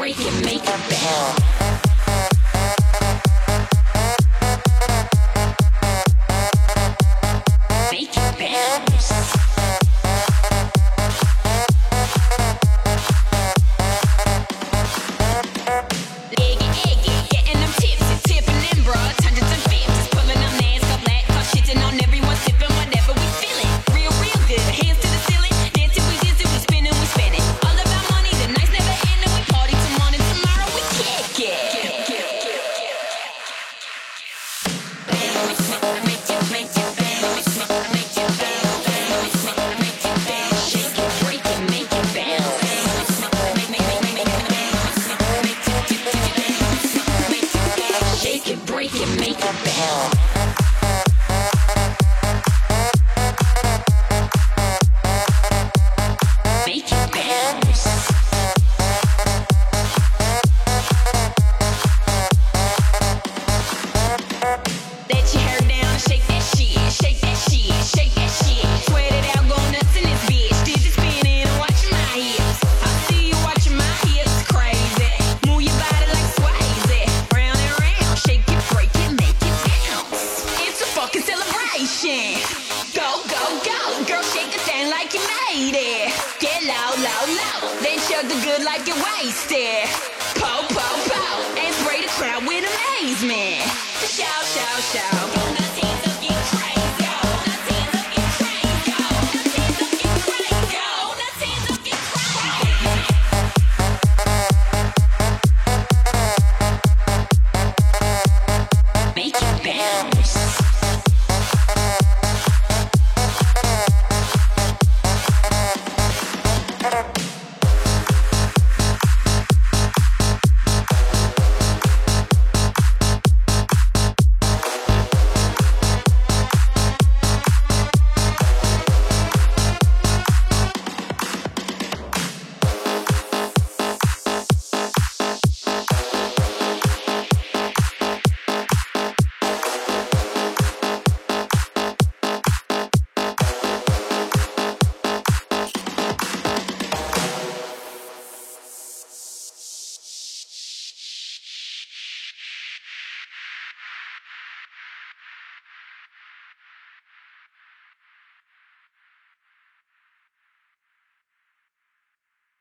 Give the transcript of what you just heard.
break it, make it bell. break it, make it bounce. Make it bounce. it. Get low, low, low, Then chug the good like you're wasted. Po, po, po, And spray the crowd with amazement. Shout, shout, shout.